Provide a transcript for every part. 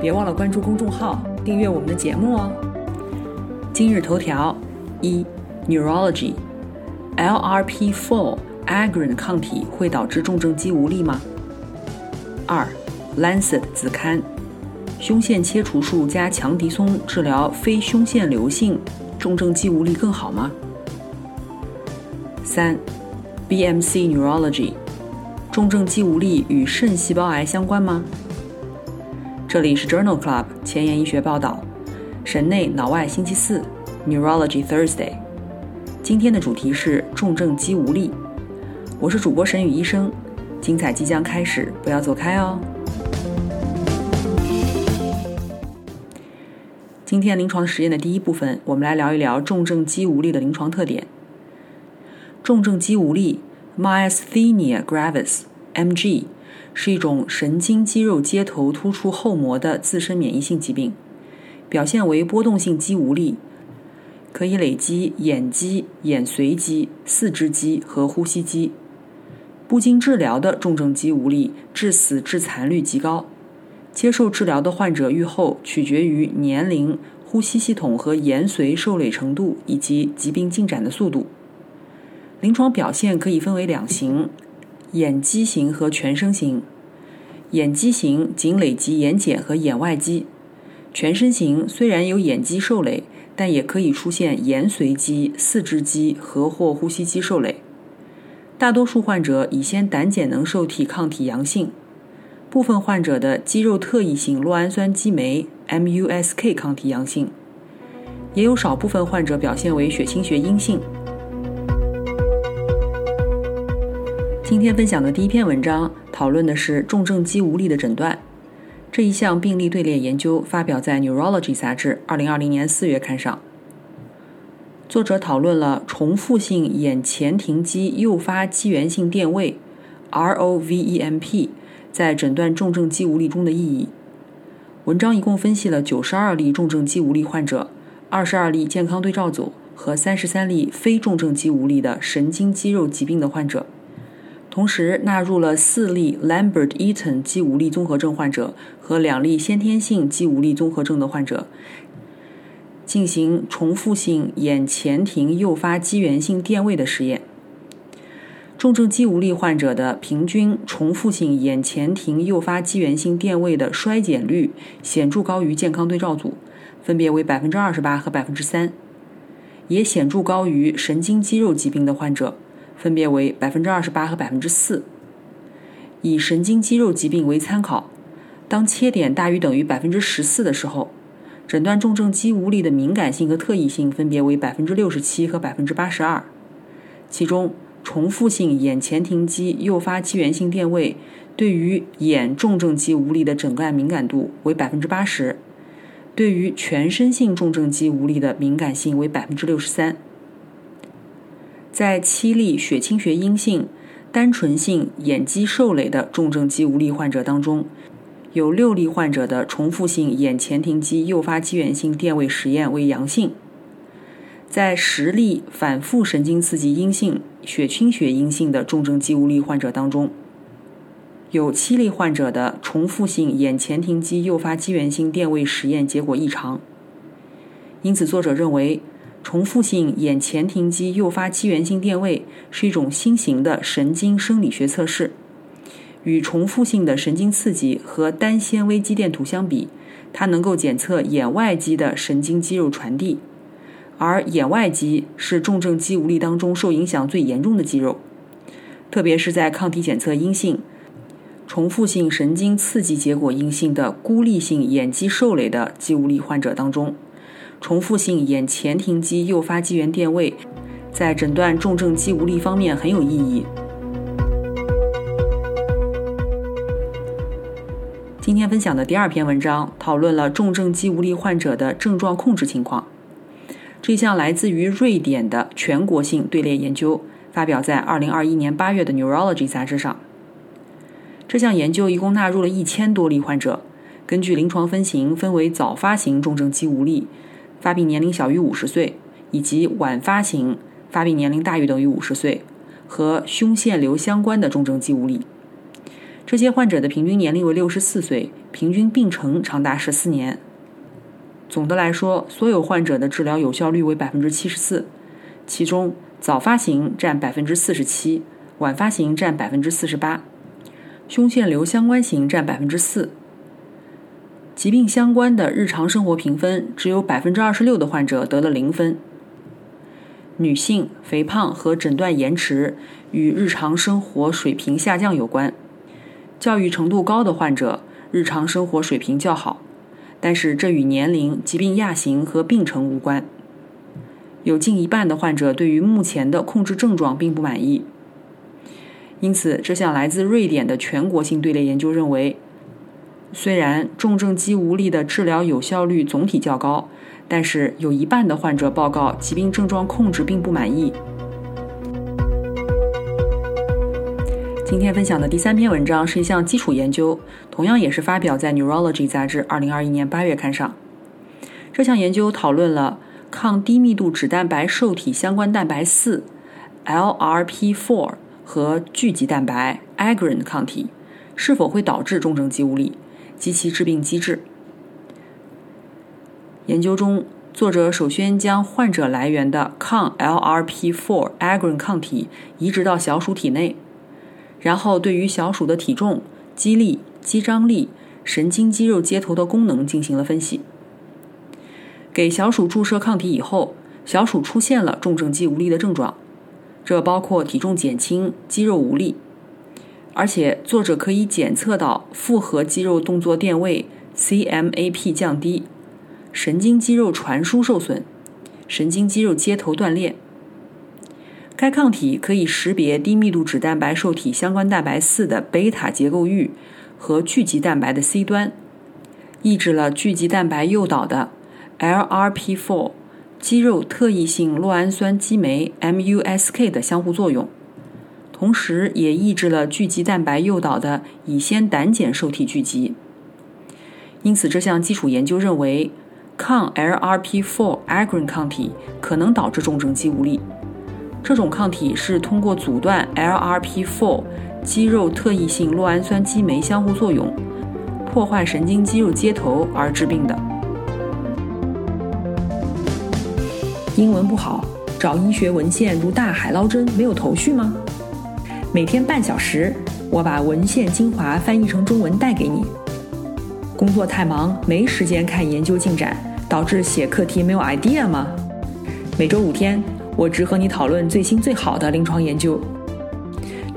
别忘了关注公众号，订阅我们的节目哦。今日头条：一、Neurology，LRP4 Agrin 抗体会导致重症肌无力吗？二、Lancet 子刊，胸腺切除术加强敌松治疗非胸腺瘤性重症肌无力更好吗？三、BMC Neurology，重症肌无力与肾细胞癌相关吗？这里是 Journal Club 前沿医学报道，神内脑外星期四 Neurology Thursday。今天的主题是重症肌无力。我是主播沈宇医生，精彩即将开始，不要走开哦。今天临床实验的第一部分，我们来聊一聊重症肌无力的临床特点。重症肌无力 Myasthenia gravis（MG）。是一种神经肌肉接头突出后膜的自身免疫性疾病，表现为波动性肌无力，可以累积眼肌、眼髓肌、四肢肌和呼吸肌。不经治疗的重症肌无力致死致残率极高，接受治疗的患者愈后取决于年龄、呼吸系统和延髓受累程度以及疾病进展的速度。临床表现可以分为两型。眼肌型和全身型，眼肌型仅累及眼睑和眼外肌，全身型虽然有眼肌受累，但也可以出现眼髓肌、四肢肌和或呼吸肌受累。大多数患者乙酰胆碱能受体抗体阳性，部分患者的肌肉特异性酪氨酸激酶 （MuSK） 抗体阳性，也有少部分患者表现为血清学阴性。今天分享的第一篇文章讨论的是重症肌无力的诊断。这一项病例队列研究发表在《Neurology》杂志2020年4月刊上。作者讨论了重复性眼前庭肌诱发肌源性电位 （ROVEMP） 在诊断重症肌无力中的意义。文章一共分析了92例重症肌无力患者、22例健康对照组和33例非重症肌无力的神经肌肉疾病的患者。同时纳入了四例 Lambert-Eaton 肌无力综合症患者和两例先天性肌无力综合症的患者，进行重复性眼前庭诱发肌源性电位的实验。重症肌无力患者的平均重复性眼前庭诱发肌源性电位的衰减率显著高于健康对照组，分别为百分之二十八和百分之三，也显著高于神经肌肉疾病的患者。分别为百分之二十八和百分之四。以神经肌肉疾病为参考，当切点大于等于百分之十四的时候，诊断重症肌无力的敏感性和特异性分别为百分之六十七和百分之八十二。其中，重复性眼前庭肌诱发肌源性电位对于眼重症肌无力的诊断敏感度为百分之八十，对于全身性重症肌无力的敏感性为百分之六十三。在七例血清学阴性、单纯性眼肌受累的重症肌无力患者当中，有六例患者的重复性眼前庭肌诱发肌源性电位实验为阳性。在十例反复神经刺激阴性、血清学阴性的重症肌无力患者当中，有七例患者的重复性眼前庭肌诱发肌源性电位实验结果异常。因此，作者认为。重复性眼前庭肌诱发肌源性电位是一种新型的神经生理学测试。与重复性的神经刺激和单纤维肌电图相比，它能够检测眼外肌的神经肌肉传递，而眼外肌是重症肌无力当中受影响最严重的肌肉，特别是在抗体检测阴性、重复性神经刺激结果阴性的孤立性眼肌受累的肌无力患者当中。重复性眼前庭肌诱发肌源电位，在诊断重症肌无力方面很有意义。今天分享的第二篇文章讨论了重症肌无力患者的症状控制情况。这项来自于瑞典的全国性队列研究发表在2021年8月的《Neurology》杂志上。这项研究一共纳入了一千多例患者，根据临床分型分为早发型重症肌无力，发病年龄小于50岁，以及晚发型发病年龄大于等于50岁和胸腺瘤相关的重症肌无力。这些患者的平均年龄为六十四岁，平均病程长达十四年。总的来说，所有患者的治疗有效率为百分之七十四，其中早发型占百分之四十七，晚发型占百分之四十八，胸腺瘤相关型占百分之四。疾病相关的日常生活评分只有百分之二十六的患者得了零分。女性肥胖和诊断延迟与日常生活水平下降有关。教育程度高的患者，日常生活水平较好，但是这与年龄、疾病亚型和病程无关。有近一半的患者对于目前的控制症状并不满意。因此，这项来自瑞典的全国性队列研究认为，虽然重症肌无力的治疗有效率总体较高，但是有一半的患者报告疾病症状控制并不满意。今天分享的第三篇文章是一项基础研究，同样也是发表在《Neurology》杂志2021年8月刊上。这项研究讨论了抗低密度脂蛋白受体相关蛋白四 （LRP4） 和聚集蛋白 （agrin） 抗体是否会导致重症肌无力及其致病机制。研究中，作者首先将患者来源的抗 LRP4 agrin 抗体移植到小鼠体内。然后，对于小鼠的体重、肌力、肌张力、神经肌肉接头的功能进行了分析。给小鼠注射抗体以后，小鼠出现了重症肌无力的症状，这包括体重减轻、肌肉无力。而且，作者可以检测到复合肌肉动作电位 （CMAP） 降低，神经肌肉传输受损，神经肌肉接头断裂。该抗体可以识别低密度脂蛋白受体相关蛋白四的贝塔结构域和聚集蛋白的 C 端，抑制了聚集蛋白诱导的 LRP4 肌肉特异性酪氨酸激酶 MuSK 的相互作用，同时也抑制了聚集蛋白诱导的乙酰胆碱受体聚集。因此，这项基础研究认为，抗 LRP4 agrin 抗体可能导致重症肌无力。这种抗体是通过阻断 LRP4 肌肉特异性酪氨酸激酶相互作用，破坏神经肌肉接头而致病的。英文不好，找医学文献如大海捞针，没有头绪吗？每天半小时，我把文献精华翻译成中文带给你。工作太忙，没时间看研究进展，导致写课题没有 idea 吗？每周五天。我只和你讨论最新最好的临床研究。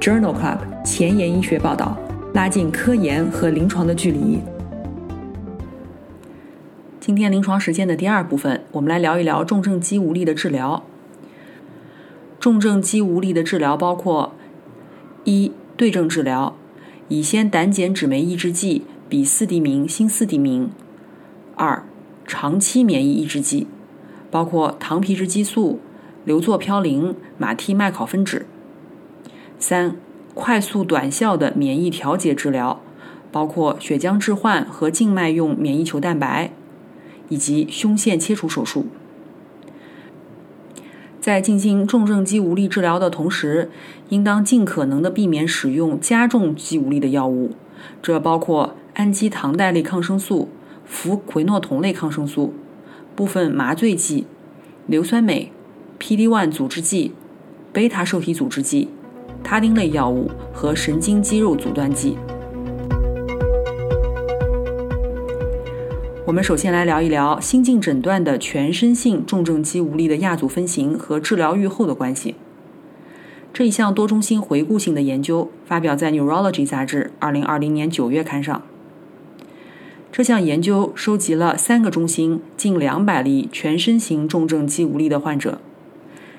Journal Club 前沿医学报道，拉近科研和临床的距离。今天临床实践的第二部分，我们来聊一聊重症肌无力的治疗。重症肌无力的治疗包括：一、对症治疗，乙酰胆碱酯酶抑制剂比斯地明、新斯地明；二、长期免疫抑制剂，包括糖皮质激素。硫唑嘌呤、马替麦考芬酯。三、快速短效的免疫调节治疗，包括血浆置换和静脉用免疫球蛋白，以及胸腺切除手术。在进行重症肌无力治疗的同时，应当尽可能的避免使用加重肌无力的药物，这包括氨基糖代类抗生素、氟喹诺酮类抗生素、部分麻醉剂、硫酸镁。PD-1 阻滞剂、贝塔受体阻滞剂、他汀类药物和神经肌肉阻断剂。我们首先来聊一聊新近诊断的全身性重症肌无力的亚组分型和治疗预后的关系。这一项多中心回顾性的研究发表在《Neurology》杂志2020年9月刊上。这项研究收集了三个中心近两百例全身型重症肌无力的患者。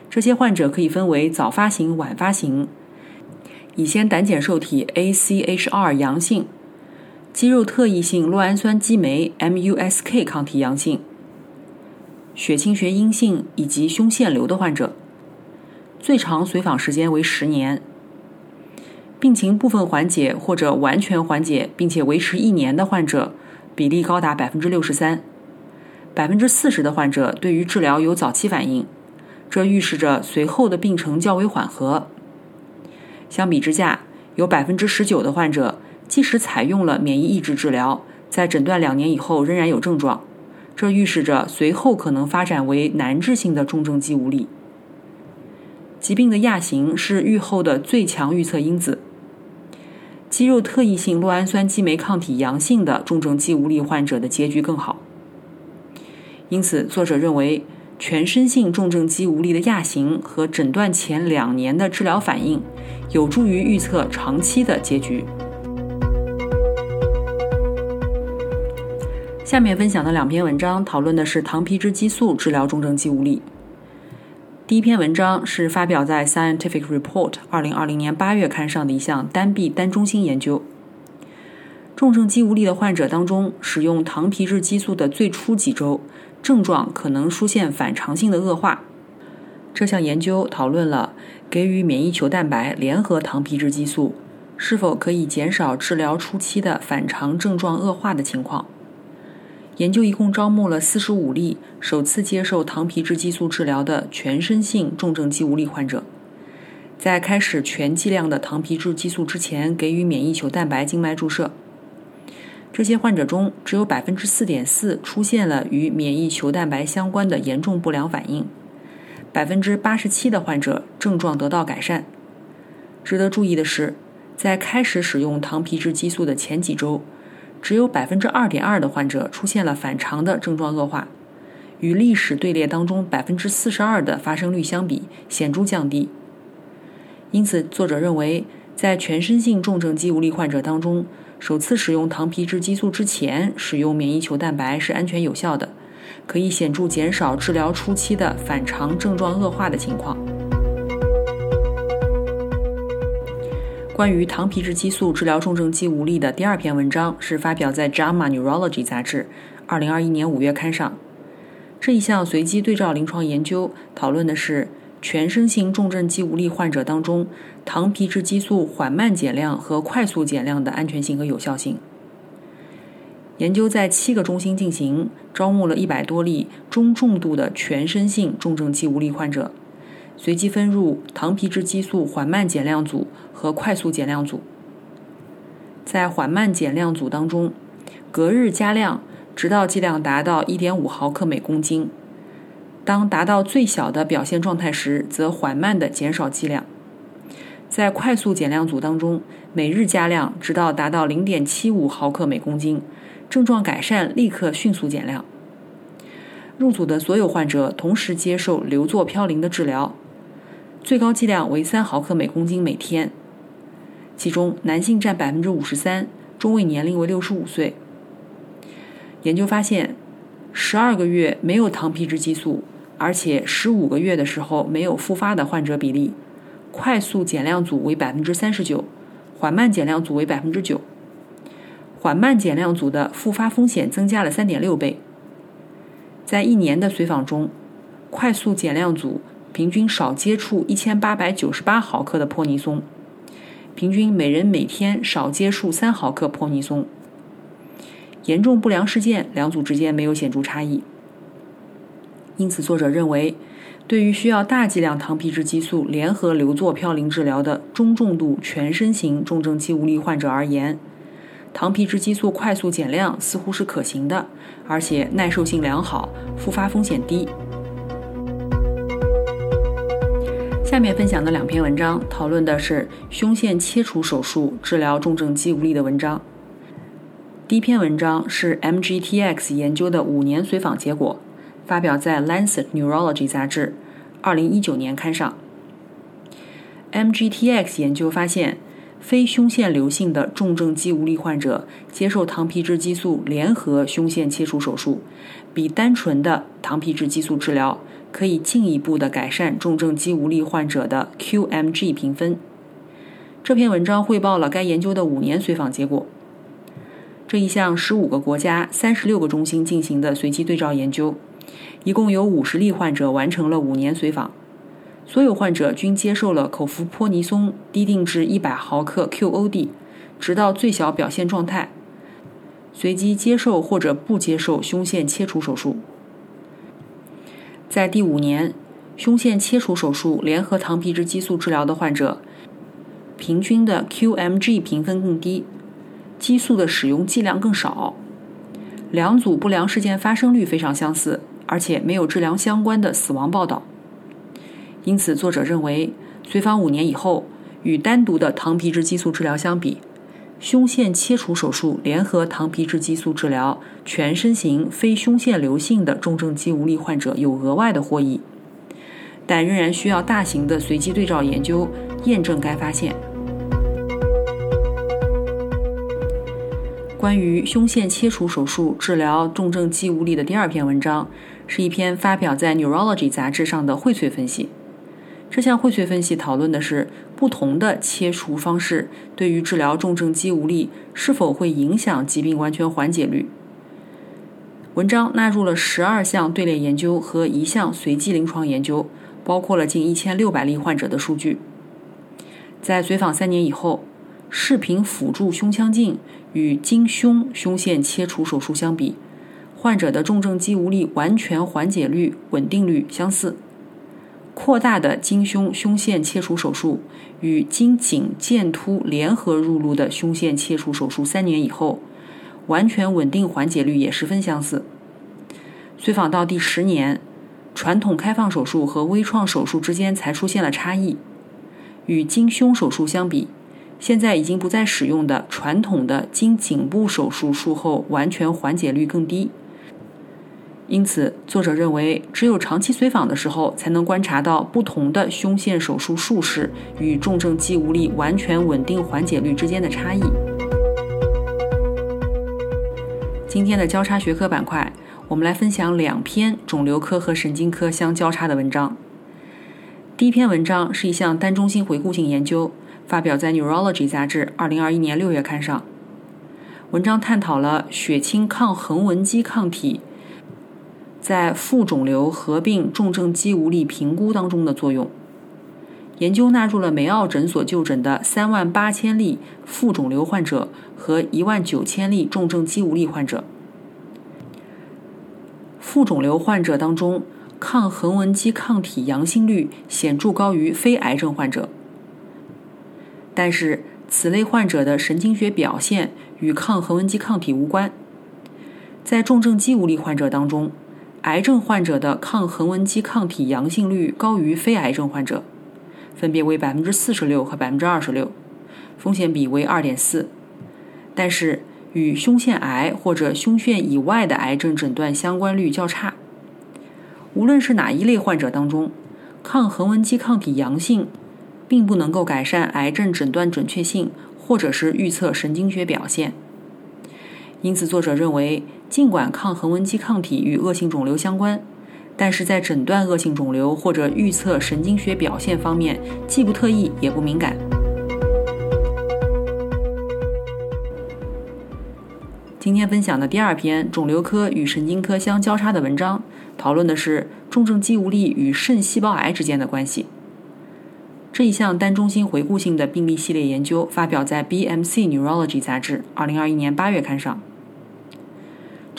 这些患者可以分为早发型、晚发型，乙酰胆碱受体 AChR 阳性，肌肉特异性酪氨酸激酶 （MuSK） 抗体阳性、血清学阴性以及胸腺瘤的患者，最长随访时间为十年。病情部分缓解或者完全缓解并且维持一年的患者比例高达百分之六十三，百分之四十的患者对于治疗有早期反应，这预示着随后的病程较为缓和。相比之下，有百分之十九的患者即使采用了免疫抑制治疗，在诊断两年以后仍然有症状，这预示着随后可能发展为难治性的重症肌无力。疾病的亚型是预后的最强预测因子。肌肉特异性酪氨酸激酶抗体阳性的重症肌无力患者的结局更好，因此作者认为全身性重症肌无力的亚型和诊断前两年的治疗反应有助于预测长期的结局。下面分享的两篇文章讨论的是糖皮质激素治疗重症肌无力。第一篇文章是发表在《Scientific Report》二零二零年八月刊上的一项单臂单中心研究。重症肌无力的患者当中，使用糖皮质激素的最初几周，症状可能出现反常性的恶化。这项研究讨论了给予免疫球蛋白联合糖皮质激素是否可以减少治疗初期的反常症状恶化的情况。研究一共招募了四十五例首次接受糖皮质激素治疗的全身性重症肌无力患者，在开始全剂量的糖皮质激素之前，给予免疫球蛋白静脉注射。这些患者中，只有百分之四点四出现了与免疫球蛋白相关的严重不良反应，百分之八十七的患者症状得到改善。值得注意的是，在开始使用糖皮质激素的前几周。只有百分之二点二的患者出现了反常的症状恶化，与历史队列当中百分之四十二的发生率相比显著降低。因此，作者认为，在全身性重症肌无力患者当中，首次使用糖皮质激素之前使用免疫球蛋白是安全有效的，可以显著减少治疗初期的反常症状恶化的情况。关于糖皮质激素治疗重症肌无力的第二篇文章是发表在《JAMA Neurology》杂志2021年5月刊上。这一项随机对照临床研究讨论的是全身性重症肌无力患者当中糖皮质激素缓慢减量和快速减量的安全性和有效性。研究在七个中心进行，招募了一百多例中重度的全身性重症肌无力患者。随机分入糖皮质激素缓慢减量组和快速减量组。在缓慢减量组当中，隔日加量，直到剂量达到1.5毫克每公斤。当达到最小的表现状态时，则缓慢的减少剂量。在快速减量组当中，每日加量，直到达到0.75毫克每公斤，症状改善，立刻迅速减量。入组的所有患者同时接受硫唑嘌呤的治疗。最高剂量为三毫克每公斤每天，其中男性占百分之五十三，中位年龄为六十五岁。研究发现，十二个月没有糖皮质激素，而且十五个月的时候没有复发的患者比例，快速减量组为百分之三十九，缓慢减量组为百分之九。缓慢减量组的复发风险增加了三点六倍。在一年的随访中，快速减量组。平均少接触一千八百九十八毫克的泼尼松，平均每人每天少接触三毫克泼尼松。严重不良事件两组之间没有显著差异，因此作者认为，对于需要大剂量糖皮质激素联合硫唑嘌呤治疗的中重度全身型重症肌无力患者而言，糖皮质激素快速减量似乎是可行的，而且耐受性良好，复发风险低。下面分享的两篇文章讨论的是胸腺切除手术治疗重症肌无力的文章。第一篇文章是 MGTX 研究的五年随访结果，发表在《Lancet Neurology》杂志2019年刊上。MGTX 研究发现，非胸腺瘤性的重症肌无力患者接受糖皮质激素联合胸腺切除手术，比单纯的糖皮质激素治疗。可以进一步的改善重症肌无力患者的 QMG 评分。这篇文章汇报了该研究的五年随访结果。这一项十五个国家、三十六个中心进行的随机对照研究，一共有五十例患者完成了五年随访。所有患者均接受了口服泼尼松低定至一百毫克 QOD，直到最小表现状态，随机接受或者不接受胸腺切除手术。在第五年，胸腺切除手术联合糖皮质激素治疗的患者，平均的 QMG 评分更低。激素的使用剂量更少，两组不良事件发生率非常相似，而且没有治疗相关的死亡报道。因此，作者认为，随访五年以后，与单独的糖皮质激素治疗相比，胸腺切除手术联合糖皮质激素治疗全身型非胸腺瘤性的重症肌无力患者有额外的获益，但仍然需要大型的随机对照研究验证该发现。关于胸腺切除手术治疗重症肌无力的第二篇文章，是一篇发表在《Neurology》杂志上的荟萃分析。这项荟萃分析讨论的是不同的切除方式对于治疗重症肌无力是否会影响疾病完全缓解率。文章纳入了十二项队列研究和一项随机临床研究，包括了近一千六百例患者的数据。在随访三年以后，视频辅助胸腔镜。与经胸胸腺切除手术相比，患者的重症肌无力完全缓解率、稳定率相似。扩大的经胸胸腺切除手术与经颈剑突联合入路的胸腺切除手术三年以后，完全稳定缓解率也十分相似。随访到第十年，传统开放手术和微创手术之间才出现了差异。与经胸手术相比，现在已经不再使用的传统的经颈部手术术后完全缓解率更低，因此作者认为，只有长期随访的时候才能观察到不同的胸腺手术术式与重症肌无力完全稳定缓解率之间的差异。今天的交叉学科板块，我们来分享两篇肿瘤科和神经科相交叉的文章。第一篇文章是一项单中心回顾性研究。发表在《Neurology》杂志2021年6月刊上。文章探讨了血清抗横纹肌抗体在副肿瘤合并重症肌无力评估当中的作用。研究纳入了梅奥诊所就诊的3万八千例副肿瘤患者和1万九千例重症肌无力患者。副肿瘤患者当中，抗横纹肌抗体阳性率显著高于非癌症患者。但是，此类患者的神经学表现与抗横纹肌抗体无关。在重症肌无力患者当中，癌症患者的抗横纹肌抗体阳性率高于非癌症患者，分别为百分之四十六和百分之二十六，风险比为二点四。但是，与胸腺癌或者胸腺以外的癌症诊断相关率较差。无论是哪一类患者当中，抗横纹肌抗体阳性。并不能够改善癌症诊断准确性，或者是预测神经学表现。因此，作者认为，尽管抗横纹肌抗体与恶性肿瘤相关，但是在诊断恶性肿瘤或者预测神经学表现方面，既不特异也不敏感。今天分享的第二篇肿瘤科与神经科相交叉的文章，讨论的是重症肌无力与肾细胞癌之间的关系。这一项单中心回顾性的病例系列研究发表在《BMC Neurology》杂志2021年8月刊上。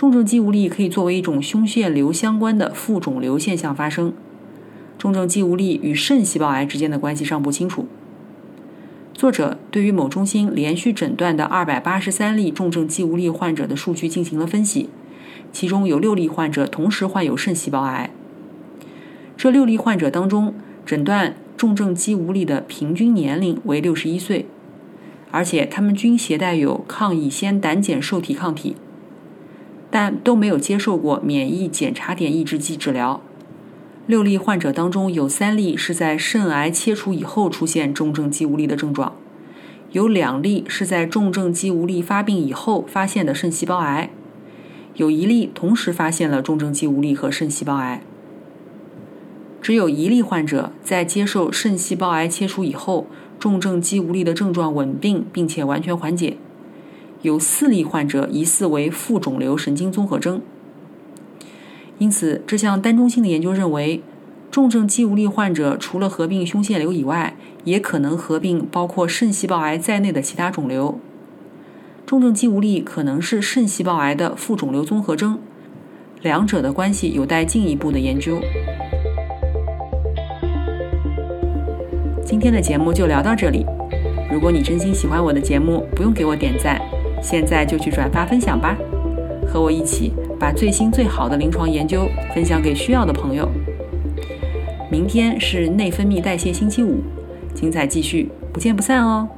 重症肌无力可以作为一种胸腺瘤相关的副肿瘤现象发生。重症肌无力与肾细胞癌之间的关系尚不清楚。作者对于某中心连续诊断的283例重症肌无力患者的数据进行了分析，其中有六例患者同时患有肾细胞癌。这六例患者当中，诊断。重症肌无力的平均年龄为六十一岁，而且他们均携带有抗乙酰胆碱受体抗体，但都没有接受过免疫检查点抑制剂治疗。六例患者当中有三例是在肾癌切除以后出现重症肌无力的症状，有两例是在重症肌无力发病以后发现的肾细胞癌，有一例同时发现了重症肌无力和肾细胞癌。只有一例患者在接受肾细胞癌切除以后，重症肌无力的症状稳定并且完全缓解；有四例患者疑似为副肿瘤神经综合征。因此，这项单中心的研究认为，重症肌无力患者除了合并胸腺瘤以外，也可能合并包括肾细胞癌在内的其他肿瘤。重症肌无力可能是肾细胞癌的副肿瘤综合征，两者的关系有待进一步的研究。今天的节目就聊到这里。如果你真心喜欢我的节目，不用给我点赞，现在就去转发分享吧，和我一起把最新最好的临床研究分享给需要的朋友。明天是内分泌代谢星期五，精彩继续，不见不散哦。